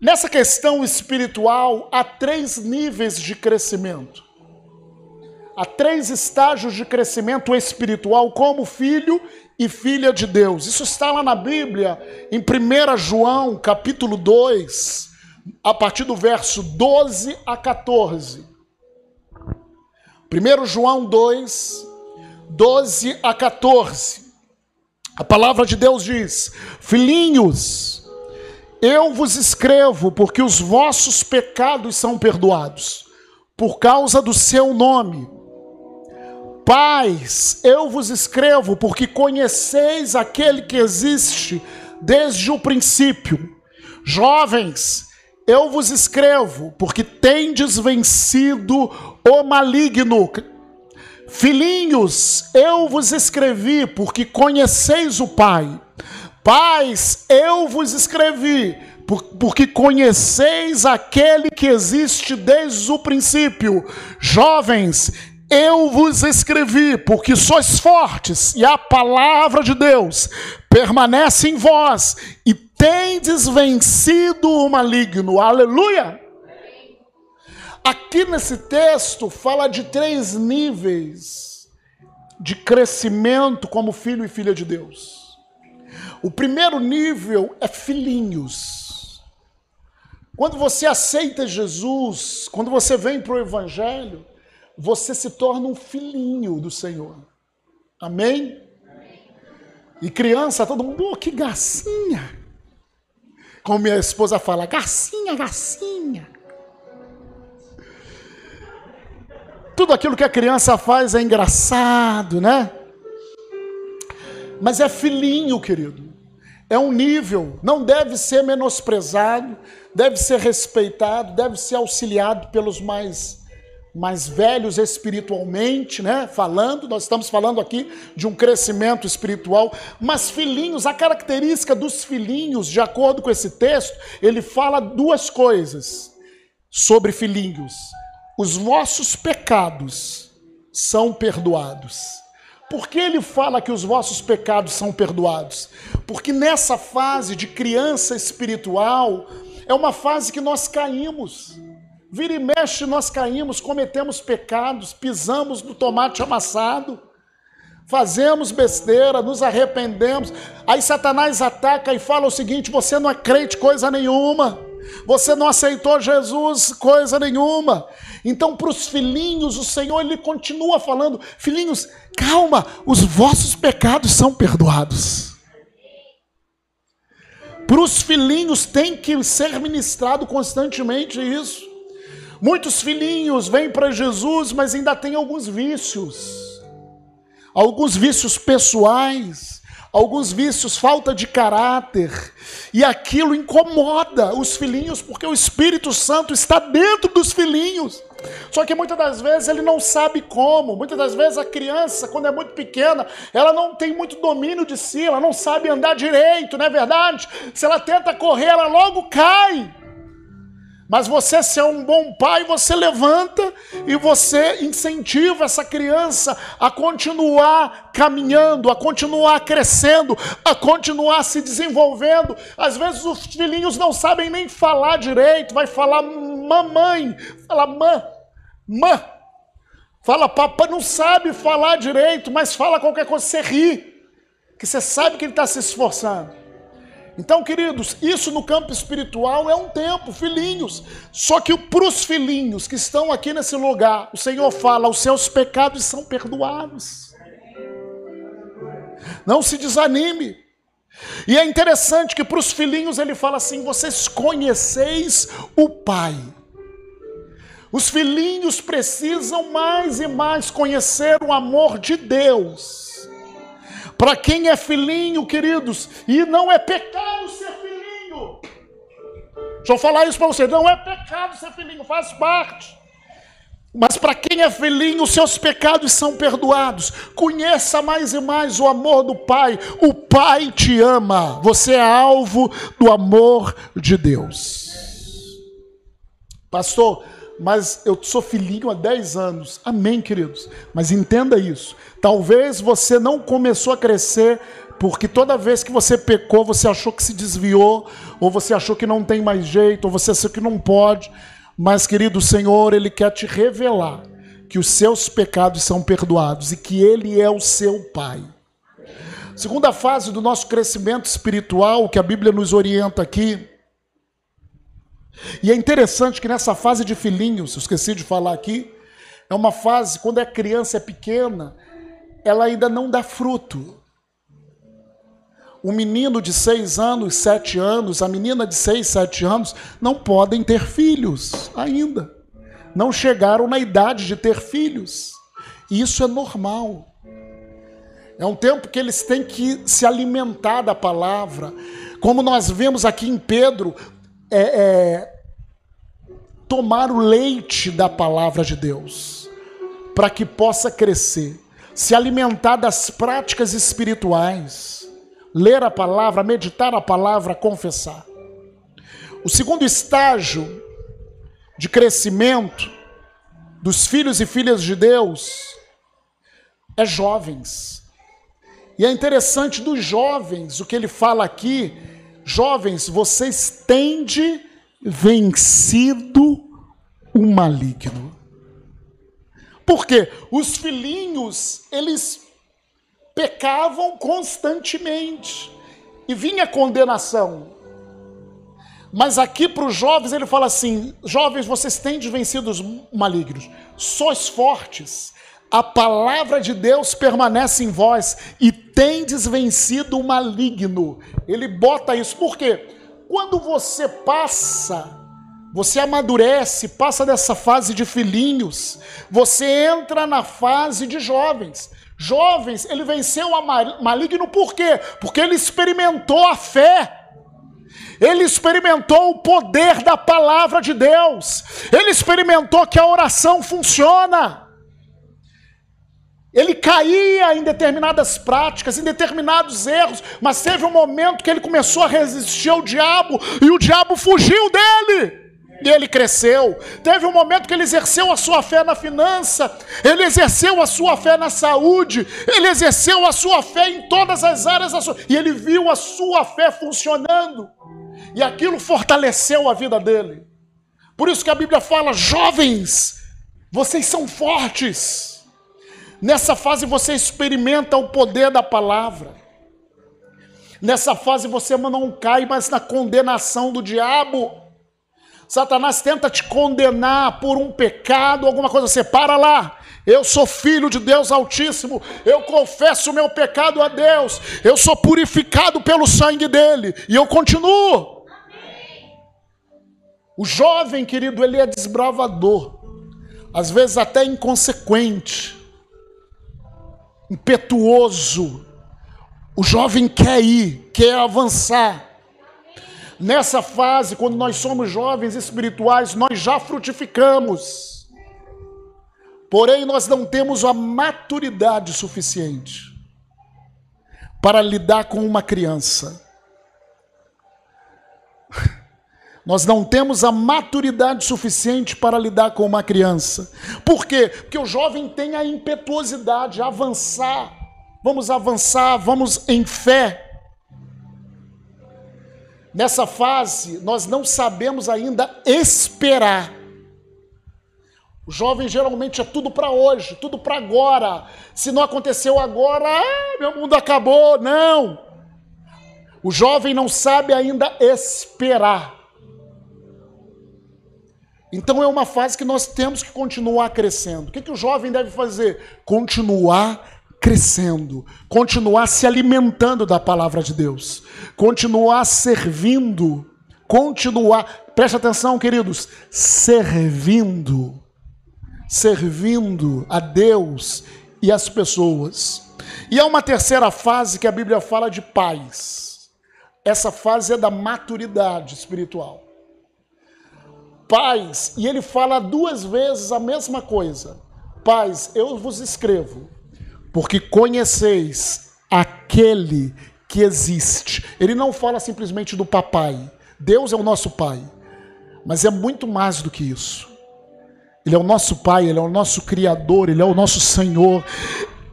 Nessa questão espiritual, há três níveis de crescimento. Há três estágios de crescimento espiritual como filho e filha de Deus. Isso está lá na Bíblia, em 1 João, capítulo 2, a partir do verso 12 a 14. 1 João 2, 12 a 14. A palavra de Deus diz: Filhinhos, eu vos escrevo porque os vossos pecados são perdoados, por causa do seu nome. Pais, eu vos escrevo porque conheceis aquele que existe desde o princípio. Jovens, eu vos escrevo porque tendes vencido o maligno. Filhinhos, eu vos escrevi porque conheceis o Pai. Pais, eu vos escrevi, porque conheceis aquele que existe desde o princípio. Jovens, eu vos escrevi, porque sois fortes, e a palavra de Deus permanece em vós, e tendes vencido o maligno. Aleluia! Aqui nesse texto fala de três níveis de crescimento como filho e filha de Deus. O primeiro nível é filhinhos. Quando você aceita Jesus, quando você vem para o Evangelho, você se torna um filhinho do Senhor. Amém? E criança, todo mundo, oh, que gracinha. Como minha esposa fala, gracinha, gracinha. Tudo aquilo que a criança faz é engraçado, né? Mas é filhinho, querido é um nível, não deve ser menosprezado, deve ser respeitado, deve ser auxiliado pelos mais mais velhos espiritualmente, né? Falando, nós estamos falando aqui de um crescimento espiritual, mas filhinhos, a característica dos filhinhos, de acordo com esse texto, ele fala duas coisas sobre filhinhos. Os vossos pecados são perdoados. Por que ele fala que os vossos pecados são perdoados? Porque nessa fase de criança espiritual, é uma fase que nós caímos. Vira e mexe, nós caímos, cometemos pecados, pisamos no tomate amassado, fazemos besteira, nos arrependemos. Aí Satanás ataca e fala o seguinte: você não é crente coisa nenhuma. Você não aceitou Jesus coisa nenhuma. Então, para os filhinhos, o Senhor ele continua falando: filhinhos, calma, os vossos pecados são perdoados. Para os filhinhos tem que ser ministrado constantemente isso. Muitos filhinhos vêm para Jesus, mas ainda tem alguns vícios, alguns vícios pessoais alguns vícios, falta de caráter, e aquilo incomoda os filhinhos, porque o Espírito Santo está dentro dos filhinhos. Só que muitas das vezes ele não sabe como. Muitas das vezes a criança, quando é muito pequena, ela não tem muito domínio de si, ela não sabe andar direito, não é verdade? Se ela tenta correr, ela logo cai. Mas você, se é um bom pai, você levanta e você incentiva essa criança a continuar caminhando, a continuar crescendo, a continuar se desenvolvendo. Às vezes os filhinhos não sabem nem falar direito, vai falar mamãe, fala mã, mã. Fala papai, não sabe falar direito, mas fala qualquer coisa, você ri, que você sabe que ele está se esforçando. Então, queridos, isso no campo espiritual é um tempo, filhinhos. Só que para os filhinhos que estão aqui nesse lugar, o Senhor fala: os seus pecados são perdoados. Não se desanime. E é interessante que para os filhinhos ele fala assim: vocês conheceis o Pai. Os filhinhos precisam mais e mais conhecer o amor de Deus. Para quem é filhinho, queridos, e não é pecado ser filhinho. Deixa eu falar isso para você, não é pecado ser filhinho, faz parte. Mas para quem é filhinho, seus pecados são perdoados. Conheça mais e mais o amor do Pai. O Pai te ama. Você é alvo do amor de Deus. Pastor, mas eu sou filhinho há 10 anos. Amém, queridos. Mas entenda isso. Talvez você não começou a crescer porque toda vez que você pecou, você achou que se desviou, ou você achou que não tem mais jeito, ou você achou que não pode. Mas, querido Senhor, Ele quer te revelar que os seus pecados são perdoados e que Ele é o seu Pai. Segunda fase do nosso crescimento espiritual, que a Bíblia nos orienta aqui. E é interessante que nessa fase de filhinhos, esqueci de falar aqui, é uma fase, quando a criança é pequena, ela ainda não dá fruto. O menino de seis anos, sete anos, a menina de seis, sete anos, não podem ter filhos ainda. Não chegaram na idade de ter filhos. E isso é normal. É um tempo que eles têm que se alimentar da palavra. Como nós vemos aqui em Pedro, é, é, tomar o leite da palavra de Deus, para que possa crescer, se alimentar das práticas espirituais ler a palavra, meditar a palavra, confessar. O segundo estágio de crescimento dos filhos e filhas de Deus é jovens. E é interessante dos jovens, o que ele fala aqui, jovens, vocês têm de vencido o maligno. Porque os filhinhos, eles pecavam constantemente e vinha condenação. Mas aqui para os jovens ele fala assim: jovens, vocês têm de vencido os malignos, sois fortes, a palavra de Deus permanece em vós e tendes vencido o maligno. Ele bota isso, por quê? Quando você passa, você amadurece, passa dessa fase de filhinhos, você entra na fase de jovens. Jovens, ele venceu o maligno por quê? Porque ele experimentou a fé. Ele experimentou o poder da palavra de Deus. Ele experimentou que a oração funciona. Ele caía em determinadas práticas, em determinados erros, mas teve um momento que ele começou a resistir ao diabo e o diabo fugiu dele. E ele cresceu. Teve um momento que ele exerceu a sua fé na finança, ele exerceu a sua fé na saúde, ele exerceu a sua fé em todas as áreas da sua... e ele viu a sua fé funcionando. E aquilo fortaleceu a vida dele. Por isso que a Bíblia fala: jovens, vocês são fortes. Nessa fase você experimenta o poder da palavra. Nessa fase você não cai mais na condenação do diabo. Satanás tenta te condenar por um pecado, alguma coisa, você para lá. Eu sou filho de Deus Altíssimo, eu confesso o meu pecado a Deus, eu sou purificado pelo sangue dele, e eu continuo. O jovem, querido, ele é desbravador, às vezes até inconsequente, impetuoso. O jovem quer ir, quer avançar. Nessa fase, quando nós somos jovens espirituais, nós já frutificamos. Porém, nós não temos a maturidade suficiente para lidar com uma criança. Nós não temos a maturidade suficiente para lidar com uma criança. Por quê? Porque o jovem tem a impetuosidade, a avançar. Vamos avançar, vamos em fé. Nessa fase, nós não sabemos ainda esperar. O jovem geralmente é tudo para hoje, tudo para agora. Se não aconteceu agora, ah, meu mundo acabou. Não. O jovem não sabe ainda esperar. Então é uma fase que nós temos que continuar crescendo. O que, que o jovem deve fazer? Continuar crescendo, continuar se alimentando da palavra de Deus, continuar servindo, continuar, preste atenção, queridos, servindo, servindo a Deus e as pessoas. E há uma terceira fase que a Bíblia fala de paz. Essa fase é da maturidade espiritual. Pais, e ele fala duas vezes a mesma coisa. Pais, eu vos escrevo, porque conheceis aquele que existe. Ele não fala simplesmente do papai. Deus é o nosso pai. Mas é muito mais do que isso. Ele é o nosso pai, ele é o nosso criador, ele é o nosso Senhor.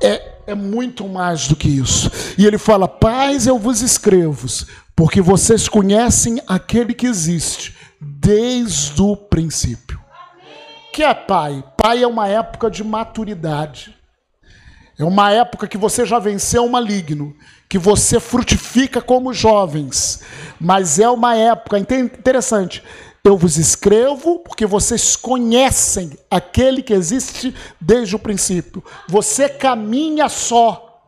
É, é muito mais do que isso. E ele fala: Pais, eu vos escrevo, porque vocês conhecem aquele que existe desde o princípio. Que é pai? Pai é uma época de maturidade. É uma época que você já venceu o maligno, que você frutifica como jovens. Mas é uma época interessante. Eu vos escrevo porque vocês conhecem aquele que existe desde o princípio. Você caminha só,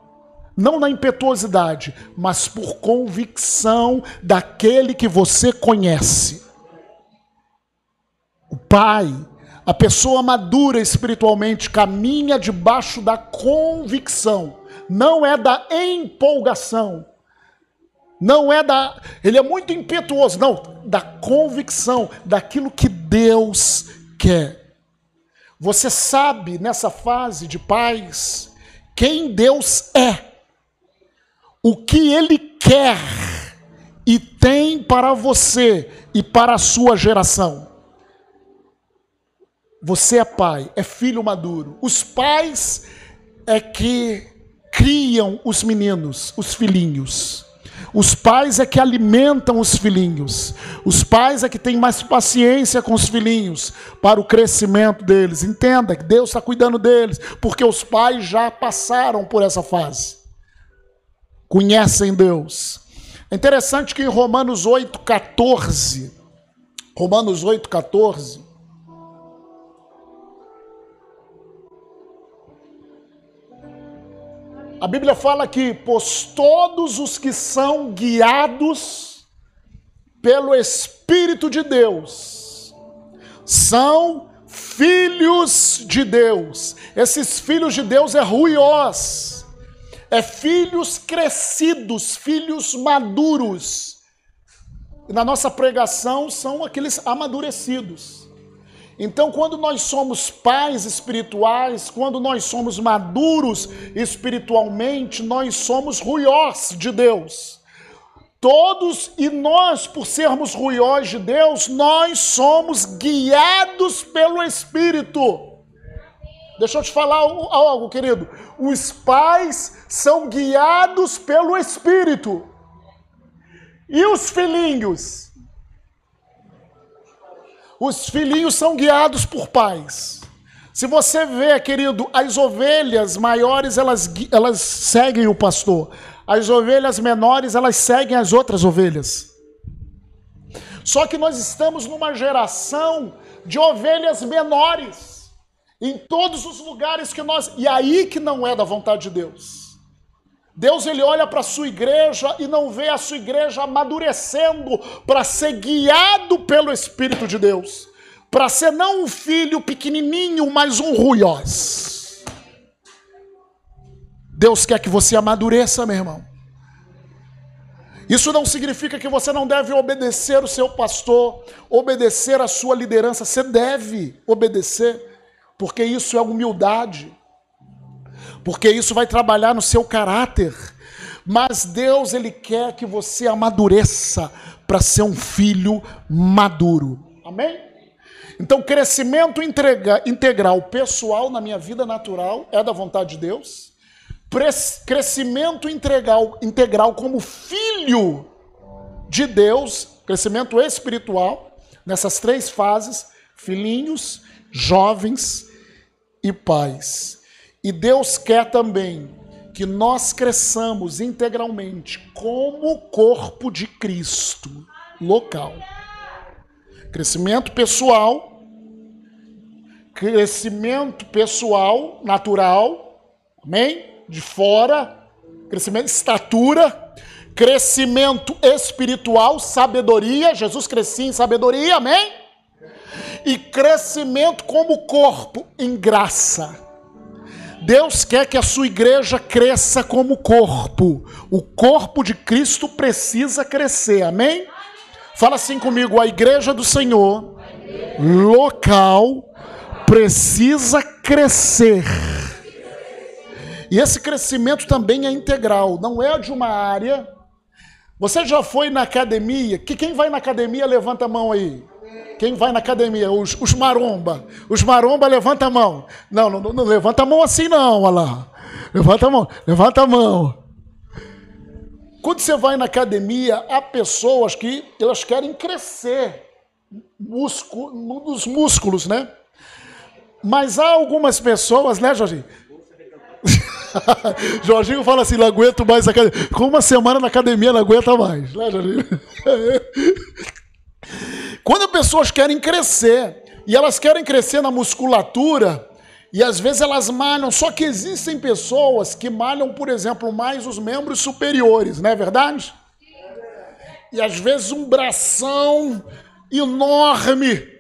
não na impetuosidade, mas por convicção daquele que você conhece. O Pai a pessoa madura espiritualmente caminha debaixo da convicção, não é da empolgação. Não é da. Ele é muito impetuoso, não, da convicção, daquilo que Deus quer. Você sabe nessa fase de paz quem Deus é, o que Ele quer e tem para você e para a sua geração. Você é pai, é filho maduro. Os pais é que criam os meninos, os filhinhos. Os pais é que alimentam os filhinhos. Os pais é que têm mais paciência com os filhinhos para o crescimento deles. Entenda que Deus está cuidando deles, porque os pais já passaram por essa fase. Conhecem Deus. É interessante que em Romanos 8, 14, Romanos 8, 14, A Bíblia fala que, pois todos os que são guiados pelo Espírito de Deus são filhos de Deus. Esses filhos de Deus é ruiós, é filhos crescidos, filhos maduros. Na nossa pregação são aqueles amadurecidos. Então, quando nós somos pais espirituais, quando nós somos maduros espiritualmente, nós somos ruiós de Deus. Todos e nós, por sermos ruiós de Deus, nós somos guiados pelo Espírito. Deixa eu te falar algo, querido. Os pais são guiados pelo Espírito. E os filhinhos? Os filhinhos são guiados por pais. Se você vê, querido, as ovelhas maiores, elas, elas seguem o pastor. As ovelhas menores, elas seguem as outras ovelhas. Só que nós estamos numa geração de ovelhas menores. Em todos os lugares que nós. E aí que não é da vontade de Deus. Deus ele olha para a sua igreja e não vê a sua igreja amadurecendo para ser guiado pelo Espírito de Deus, para ser não um filho pequenininho, mas um ruiós. Deus quer que você amadureça, meu irmão. Isso não significa que você não deve obedecer o seu pastor, obedecer a sua liderança. Você deve obedecer, porque isso é humildade porque isso vai trabalhar no seu caráter. Mas Deus, Ele quer que você amadureça para ser um filho maduro. Amém? Então, crescimento entrega, integral pessoal na minha vida natural é da vontade de Deus. Crescimento integral, integral como filho de Deus, crescimento espiritual, nessas três fases: filhinhos, jovens e pais. E Deus quer também que nós cresçamos integralmente como corpo de Cristo local. Crescimento pessoal, crescimento pessoal natural, amém? De fora, crescimento de estatura, crescimento espiritual, sabedoria, Jesus crescia em sabedoria, amém? E crescimento como corpo em graça. Deus quer que a sua igreja cresça como corpo. O corpo de Cristo precisa crescer, amém? Fala assim comigo: a igreja do Senhor local precisa crescer. E esse crescimento também é integral, não é de uma área. Você já foi na academia? Que quem vai na academia levanta a mão aí. Quem vai na academia? Os, os maromba. Os maromba levanta a mão. Não, não, não levanta a mão assim não, olha lá. Levanta a mão, levanta a mão. Quando você vai na academia, há pessoas que elas querem crescer músculo, músculos, né? Mas há algumas pessoas, né, Jorginho? Jorginho fala assim: não aguento mais a academia. Com uma semana na academia, não aguenta mais, né, Jorginho? Quando pessoas querem crescer, e elas querem crescer na musculatura, e às vezes elas malham, só que existem pessoas que malham, por exemplo, mais os membros superiores, não é verdade? E às vezes um bração enorme.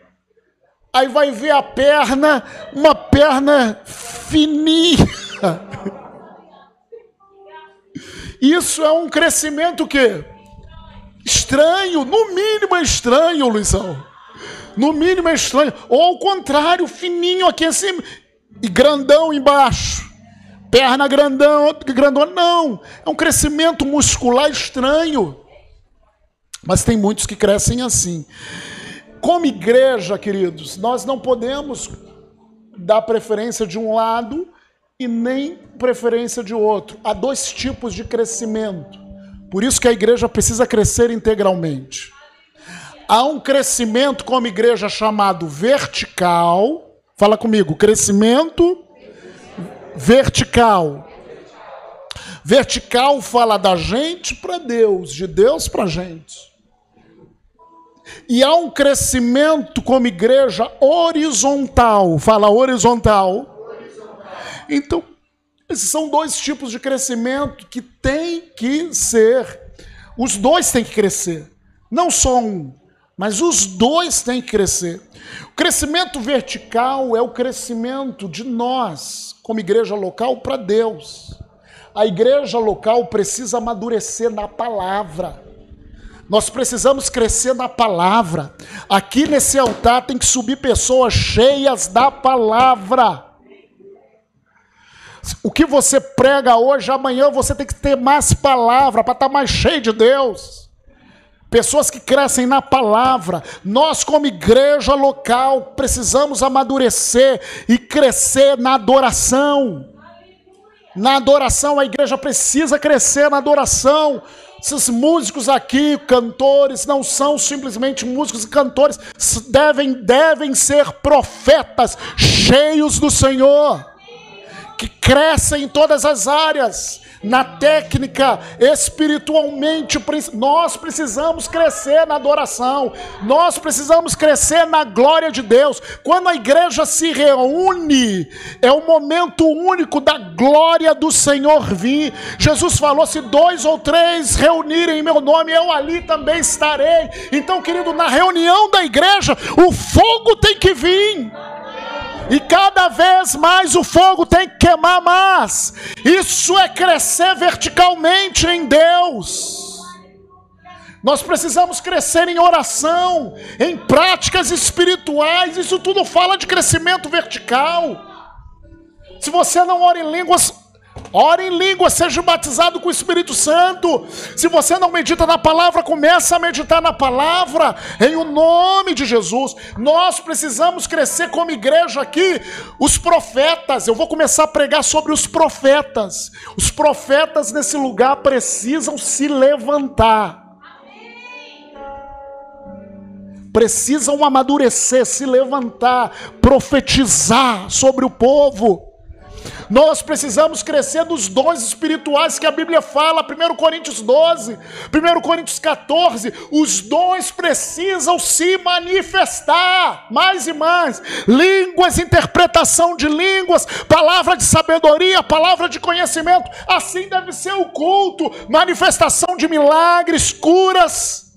Aí vai ver a perna, uma perna fininha. Isso é um crescimento que estranho, no mínimo é estranho, Luizão. No mínimo é estranho. Ou ao contrário, fininho aqui assim e grandão embaixo. Perna grandão, grandão, não. É um crescimento muscular estranho. Mas tem muitos que crescem assim. Como igreja, queridos, nós não podemos dar preferência de um lado e nem preferência de outro. Há dois tipos de crescimento. Por isso que a igreja precisa crescer integralmente. Há um crescimento como igreja chamado vertical. Fala comigo, crescimento vertical. Vertical fala da gente para Deus, de Deus para gente. E há um crescimento como igreja horizontal. Fala horizontal. horizontal. Então, esses são dois tipos de crescimento que tem que ser. Os dois têm que crescer. Não só um, mas os dois têm que crescer. O crescimento vertical é o crescimento de nós, como igreja local, para Deus. A igreja local precisa amadurecer na palavra. Nós precisamos crescer na palavra. Aqui nesse altar tem que subir pessoas cheias da palavra. O que você prega hoje, amanhã você tem que ter mais palavra para estar tá mais cheio de Deus. Pessoas que crescem na palavra. Nós, como igreja local, precisamos amadurecer e crescer na adoração. Na adoração, a igreja precisa crescer na adoração. Esses músicos aqui, cantores, não são simplesmente músicos e cantores, devem, devem ser profetas cheios do Senhor, que crescem em todas as áreas na técnica, espiritualmente, nós precisamos crescer na adoração, nós precisamos crescer na glória de Deus. Quando a igreja se reúne, é o momento único da glória do Senhor vir. Jesus falou: se dois ou três reunirem em meu nome, eu ali também estarei. Então, querido, na reunião da igreja, o fogo tem que vir. E cada vez mais o fogo tem que queimar mais. Isso é crescer verticalmente em Deus. Nós precisamos crescer em oração, em práticas espirituais. Isso tudo fala de crescimento vertical. Se você não ora em línguas, Ore em língua, seja batizado com o Espírito Santo. Se você não medita na palavra, comece a meditar na palavra, em o nome de Jesus. Nós precisamos crescer como igreja aqui. Os profetas, eu vou começar a pregar sobre os profetas. Os profetas nesse lugar precisam se levantar. Precisam amadurecer, se levantar, profetizar sobre o povo. Nós precisamos crescer dos dons espirituais que a Bíblia fala, 1 Coríntios 12, 1 Coríntios 14. Os dons precisam se manifestar mais e mais. Línguas, interpretação de línguas, palavra de sabedoria, palavra de conhecimento. Assim deve ser o culto, manifestação de milagres, curas.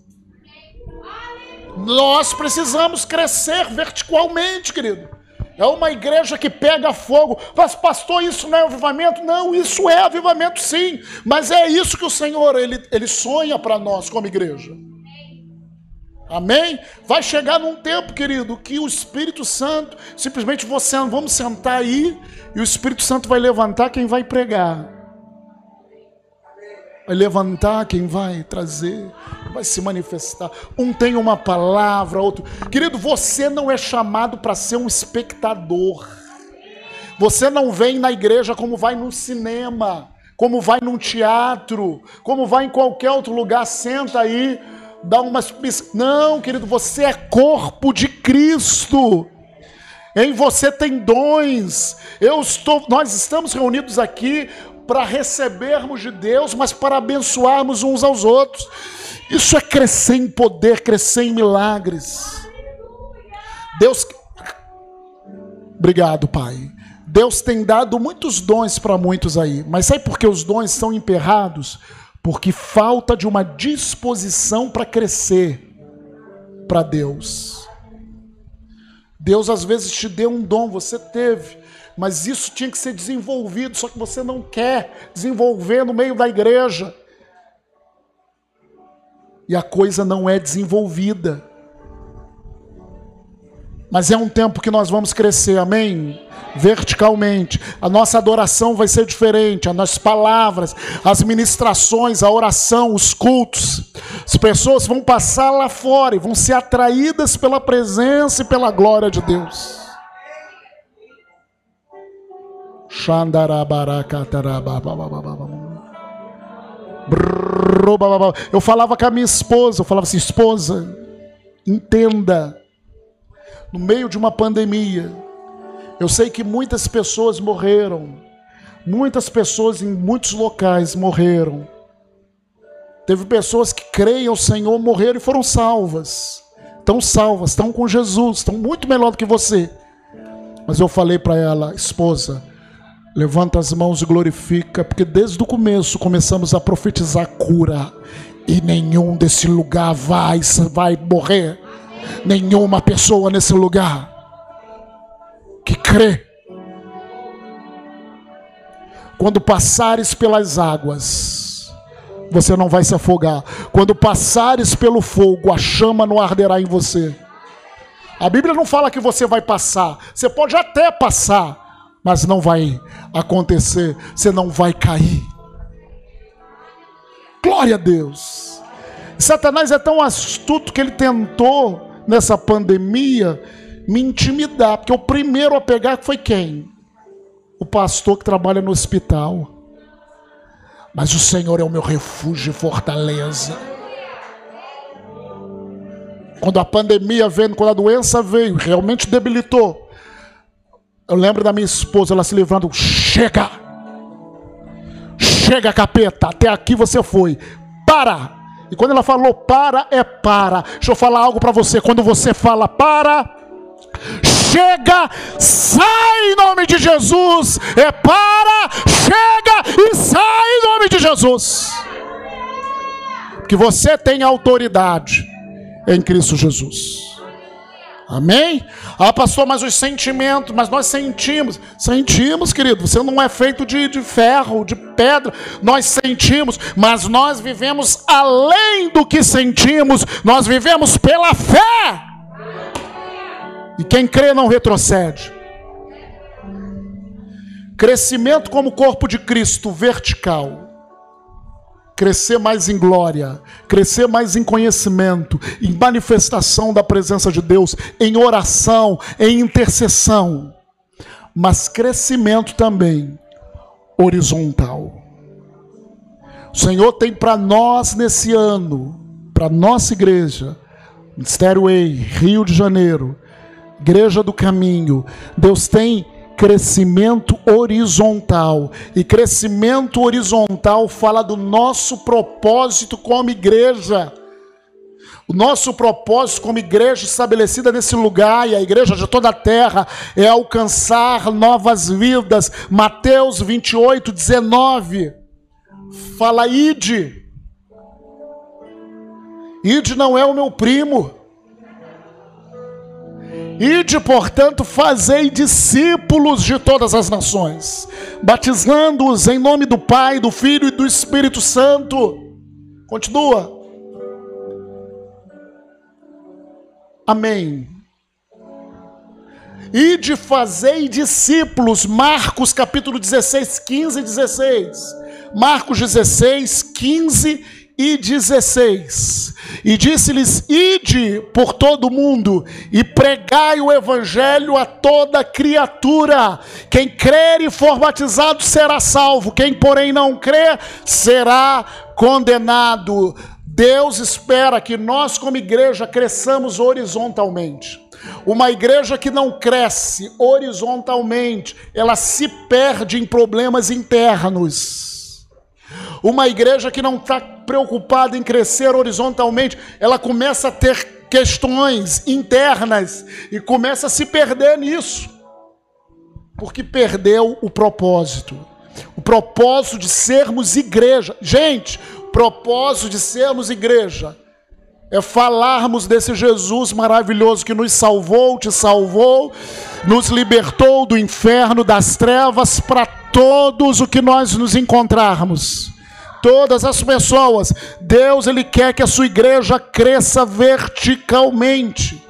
Nós precisamos crescer verticalmente, querido. É uma igreja que pega fogo. Mas, pastor, isso não é avivamento? Não, isso é avivamento sim. Mas é isso que o Senhor ele, ele sonha para nós como igreja. Amém? Vai chegar num tempo, querido, que o Espírito Santo, simplesmente você, vamos sentar aí, e o Espírito Santo vai levantar quem vai pregar. Vai levantar quem vai trazer, vai se manifestar. Um tem uma palavra, outro. Querido, você não é chamado para ser um espectador. Você não vem na igreja como vai no cinema, como vai num teatro, como vai em qualquer outro lugar, senta aí dar umas. Não, querido, você é corpo de Cristo. Em você tem dons. Eu estou, nós estamos reunidos aqui para recebermos de Deus, mas para abençoarmos uns aos outros. Isso é crescer em poder, crescer em milagres. Deus Obrigado, Pai. Deus tem dado muitos dons para muitos aí, mas sabe por que os dons são emperrados? porque falta de uma disposição para crescer para Deus. Deus às vezes te deu um dom, você teve, mas isso tinha que ser desenvolvido, só que você não quer desenvolver no meio da igreja. E a coisa não é desenvolvida. Mas é um tempo que nós vamos crescer, amém? Verticalmente. A nossa adoração vai ser diferente, as nossas palavras, as ministrações, a oração, os cultos. As pessoas vão passar lá fora e vão ser atraídas pela presença e pela glória de Deus. Eu falava com a minha esposa, eu falava assim, esposa, entenda no meio de uma pandemia. Eu sei que muitas pessoas morreram, muitas pessoas em muitos locais morreram. Teve pessoas que creem ao Senhor, morreram e foram salvas. Estão salvas, estão com Jesus, estão muito melhor do que você. Mas eu falei para ela, esposa, levanta as mãos e glorifica, porque desde o começo começamos a profetizar cura e nenhum desse lugar vai, vai morrer nenhuma pessoa nesse lugar que crê. Quando passares pelas águas, você não vai se afogar. Quando passares pelo fogo, a chama não arderá em você. A Bíblia não fala que você vai passar. Você pode até passar, mas não vai acontecer. Você não vai cair. Glória a Deus. Satanás é tão astuto que ele tentou nessa pandemia me intimidar, porque o primeiro a pegar foi quem? O pastor que trabalha no hospital. Mas o Senhor é o meu refúgio e fortaleza. Quando a pandemia veio, quando a doença veio, realmente debilitou. Eu lembro da minha esposa, ela se livrando, chega! Chega, capeta, até aqui você foi. Para! E quando ela falou para, é para. Deixa eu falar algo para você. Quando você fala para, chega, sai em nome de Jesus. É para, chega e sai em nome de Jesus. Que você tem autoridade em Cristo Jesus. Amém? Ah, pastor, mas os sentimentos, mas nós sentimos. Sentimos, querido. Você não é feito de, de ferro, de pedra. Nós sentimos, mas nós vivemos além do que sentimos. Nós vivemos pela fé. E quem crê não retrocede. Crescimento como corpo de Cristo vertical crescer mais em glória, crescer mais em conhecimento, em manifestação da presença de Deus, em oração, em intercessão, mas crescimento também horizontal. O Senhor tem para nós nesse ano, para nossa igreja, Ministério Way, Rio de Janeiro, Igreja do Caminho, Deus tem crescimento horizontal. E crescimento horizontal fala do nosso propósito como igreja. O nosso propósito como igreja estabelecida nesse lugar e a igreja de toda a terra é alcançar novas vidas. Mateus 28, 19. Fala, ide. Ide não é o meu primo. Ide, portanto, fazei discípulos de todas as nações, batizando-os em nome do Pai, do Filho e do Espírito Santo. Continua. Amém. E de fazer discípulos, Marcos capítulo 16, 15 e 16. Marcos 16, 15 e 16. E disse-lhes: Ide por todo o mundo e pregai o evangelho a toda criatura. Quem crer e for batizado será salvo, quem, porém, não crer será condenado. Deus espera que nós, como igreja, cresçamos horizontalmente. Uma igreja que não cresce horizontalmente, ela se perde em problemas internos. Uma igreja que não está preocupada em crescer horizontalmente, ela começa a ter questões internas e começa a se perder nisso, porque perdeu o propósito. O propósito de sermos igreja. Gente, propósito de sermos igreja é falarmos desse Jesus maravilhoso que nos salvou, te salvou, nos libertou do inferno, das trevas, para todos o que nós nos encontrarmos. Todas as pessoas, Deus ele quer que a sua igreja cresça verticalmente,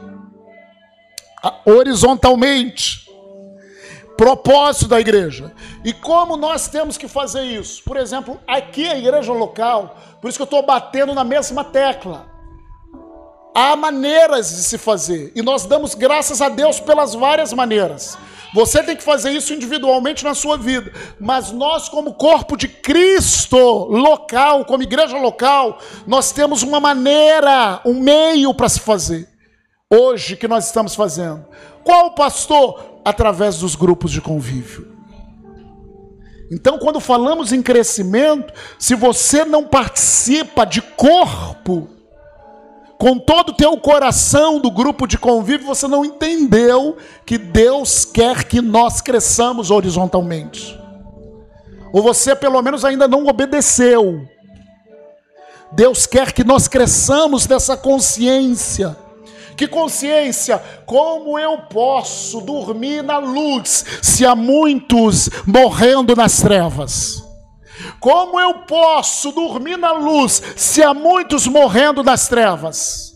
horizontalmente. Propósito da igreja. E como nós temos que fazer isso? Por exemplo, aqui a igreja local, por isso que eu estou batendo na mesma tecla. Há maneiras de se fazer e nós damos graças a Deus pelas várias maneiras. Você tem que fazer isso individualmente na sua vida, mas nós, como corpo de Cristo local, como igreja local, nós temos uma maneira, um meio para se fazer. Hoje que nós estamos fazendo. Qual pastor? Através dos grupos de convívio. Então, quando falamos em crescimento, se você não participa de corpo, com todo o teu coração do grupo de convívio, você não entendeu que Deus quer que nós cresçamos horizontalmente. Ou você pelo menos ainda não obedeceu. Deus quer que nós cresçamos dessa consciência. Que consciência? Como eu posso dormir na luz se há muitos morrendo nas trevas? Como eu posso dormir na luz se há muitos morrendo nas trevas?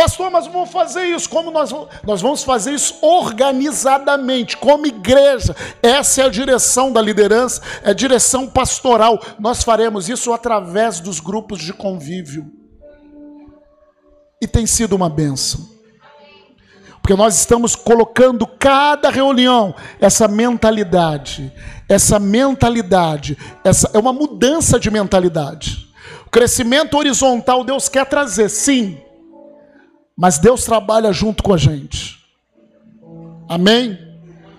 Pastor, mas vamos fazer isso. Como nós vamos? Nós vamos fazer isso organizadamente, como igreja. Essa é a direção da liderança, é a direção pastoral. Nós faremos isso através dos grupos de convívio. E tem sido uma benção. Porque nós estamos colocando cada reunião essa mentalidade, essa mentalidade, essa é uma mudança de mentalidade. O crescimento horizontal Deus quer trazer, sim. Mas Deus trabalha junto com a gente. Amém?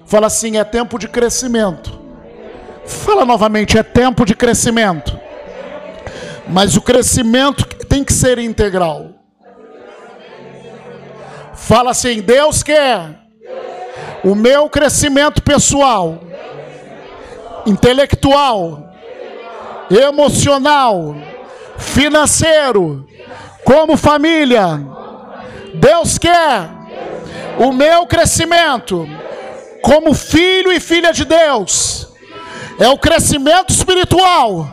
Fala assim, é tempo de crescimento. Fala novamente, é tempo de crescimento. Mas o crescimento tem que ser integral. Fala assim: Deus quer o meu crescimento pessoal, intelectual, emocional, financeiro, como família. Deus quer o meu crescimento como filho e filha de Deus. É o crescimento espiritual.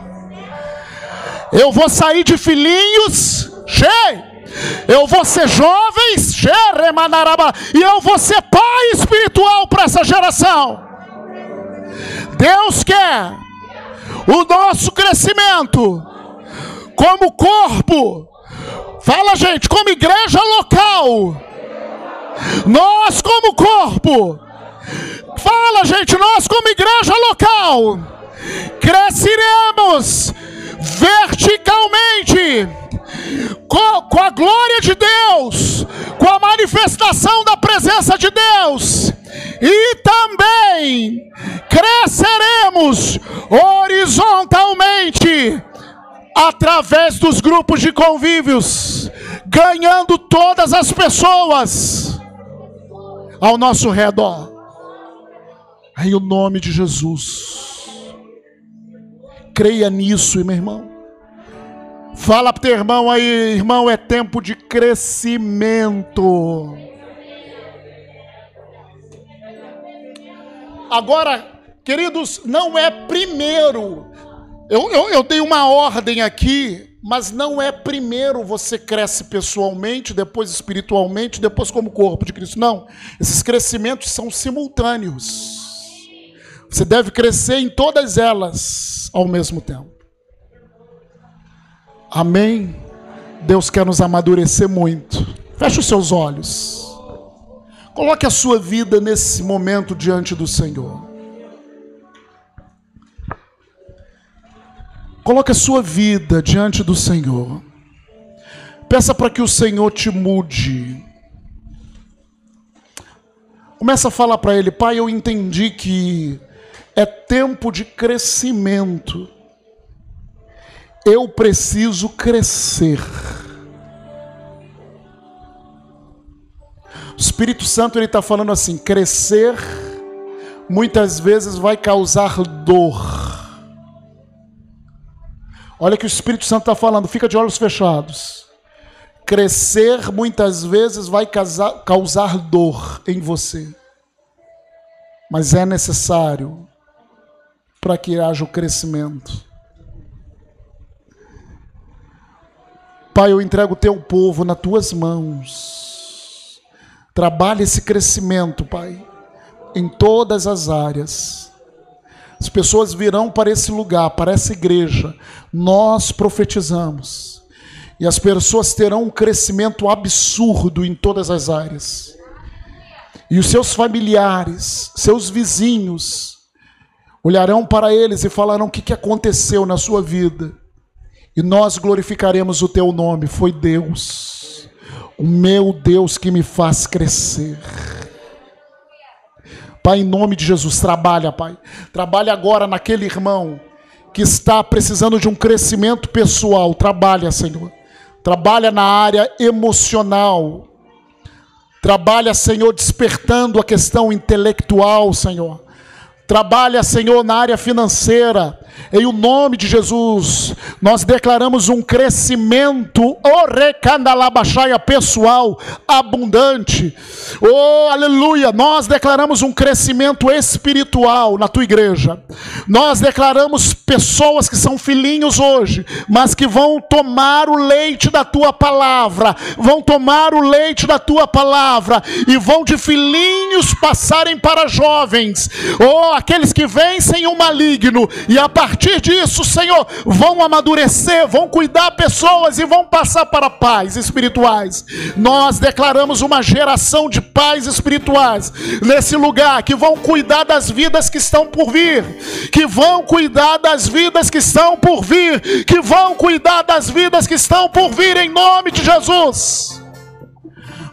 Eu vou sair de filhinhos, cheio eu vou ser jovens, e eu vou ser pai espiritual para essa geração. Deus quer o nosso crescimento como corpo. Fala, gente, como igreja local. Nós, como corpo. Fala, gente, nós, como igreja local, cresceremos verticalmente com, com a glória de Deus, com a manifestação da presença de Deus, e também cresceremos horizontalmente através dos grupos de convívios, ganhando todas as pessoas ao nosso redor. Em o nome de Jesus. Creia nisso, meu irmão. Fala para teu irmão aí, irmão, é tempo de crescimento. Agora, queridos, não é primeiro. Eu, eu, eu dei uma ordem aqui Mas não é primeiro você cresce pessoalmente, depois espiritualmente, depois como corpo de Cristo. Não. Esses crescimentos são simultâneos. Você deve crescer em todas elas ao mesmo tempo. Amém? Deus quer nos amadurecer muito. Feche os seus olhos. Coloque a sua vida nesse momento diante do Senhor. Coloque a sua vida diante do Senhor. Peça para que o Senhor te mude. Começa a falar para Ele, Pai, eu entendi que é tempo de crescimento. Eu preciso crescer. O Espírito Santo ele está falando assim: crescer muitas vezes vai causar dor. Olha que o Espírito Santo está falando, fica de olhos fechados. Crescer muitas vezes vai causar, causar dor em você, mas é necessário para que haja o crescimento. Pai, eu entrego o teu povo nas tuas mãos. Trabalhe esse crescimento, Pai, em todas as áreas. As pessoas virão para esse lugar, para essa igreja. Nós profetizamos. E as pessoas terão um crescimento absurdo em todas as áreas. E os seus familiares, seus vizinhos, olharão para eles e falarão o que aconteceu na sua vida. E nós glorificaremos o teu nome. Foi Deus, o meu Deus que me faz crescer. Pai, em nome de Jesus, trabalha, Pai. Trabalha agora naquele irmão que está precisando de um crescimento pessoal. Trabalha, Senhor. Trabalha na área emocional. Trabalha, Senhor, despertando a questão intelectual, Senhor. Trabalha, Senhor, na área financeira. Em o nome de Jesus, nós declaramos um crescimento, oh, recandalabaxaia pessoal, abundante. Oh, aleluia! Nós declaramos um crescimento espiritual na tua igreja. Nós declaramos pessoas que são filhinhos hoje, mas que vão tomar o leite da tua palavra, vão tomar o leite da tua palavra e vão de filhinhos passarem para jovens. Oh, aqueles que vencem o maligno e a partir disso, Senhor, vão amadurecer, vão cuidar pessoas e vão passar para pais espirituais. Nós declaramos uma geração de pais espirituais nesse lugar que vão cuidar das vidas que estão por vir, que vão cuidar das vidas que estão por vir, que vão cuidar das vidas que estão por vir em nome de Jesus.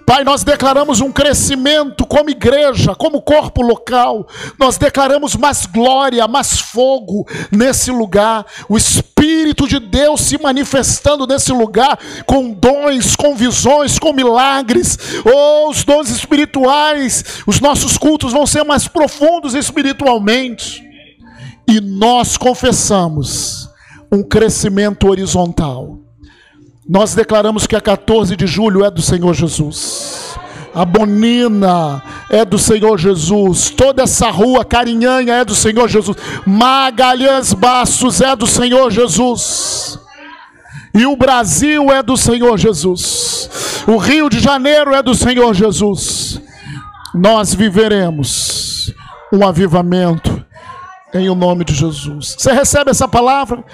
Pai, nós declaramos um crescimento como igreja, como corpo local. Nós declaramos mais glória, mais fogo nesse lugar. O Espírito de Deus se manifestando nesse lugar com dons, com visões, com milagres. Oh, os dons espirituais. Os nossos cultos vão ser mais profundos espiritualmente. E nós confessamos um crescimento horizontal nós declaramos que a 14 de julho é do Senhor Jesus. A Bonina é do Senhor Jesus. Toda essa rua Carinhanha é do Senhor Jesus. Magalhães Bastos é do Senhor Jesus. E o Brasil é do Senhor Jesus. O Rio de Janeiro é do Senhor Jesus. Nós viveremos um avivamento em o nome de Jesus. Você recebe essa palavra?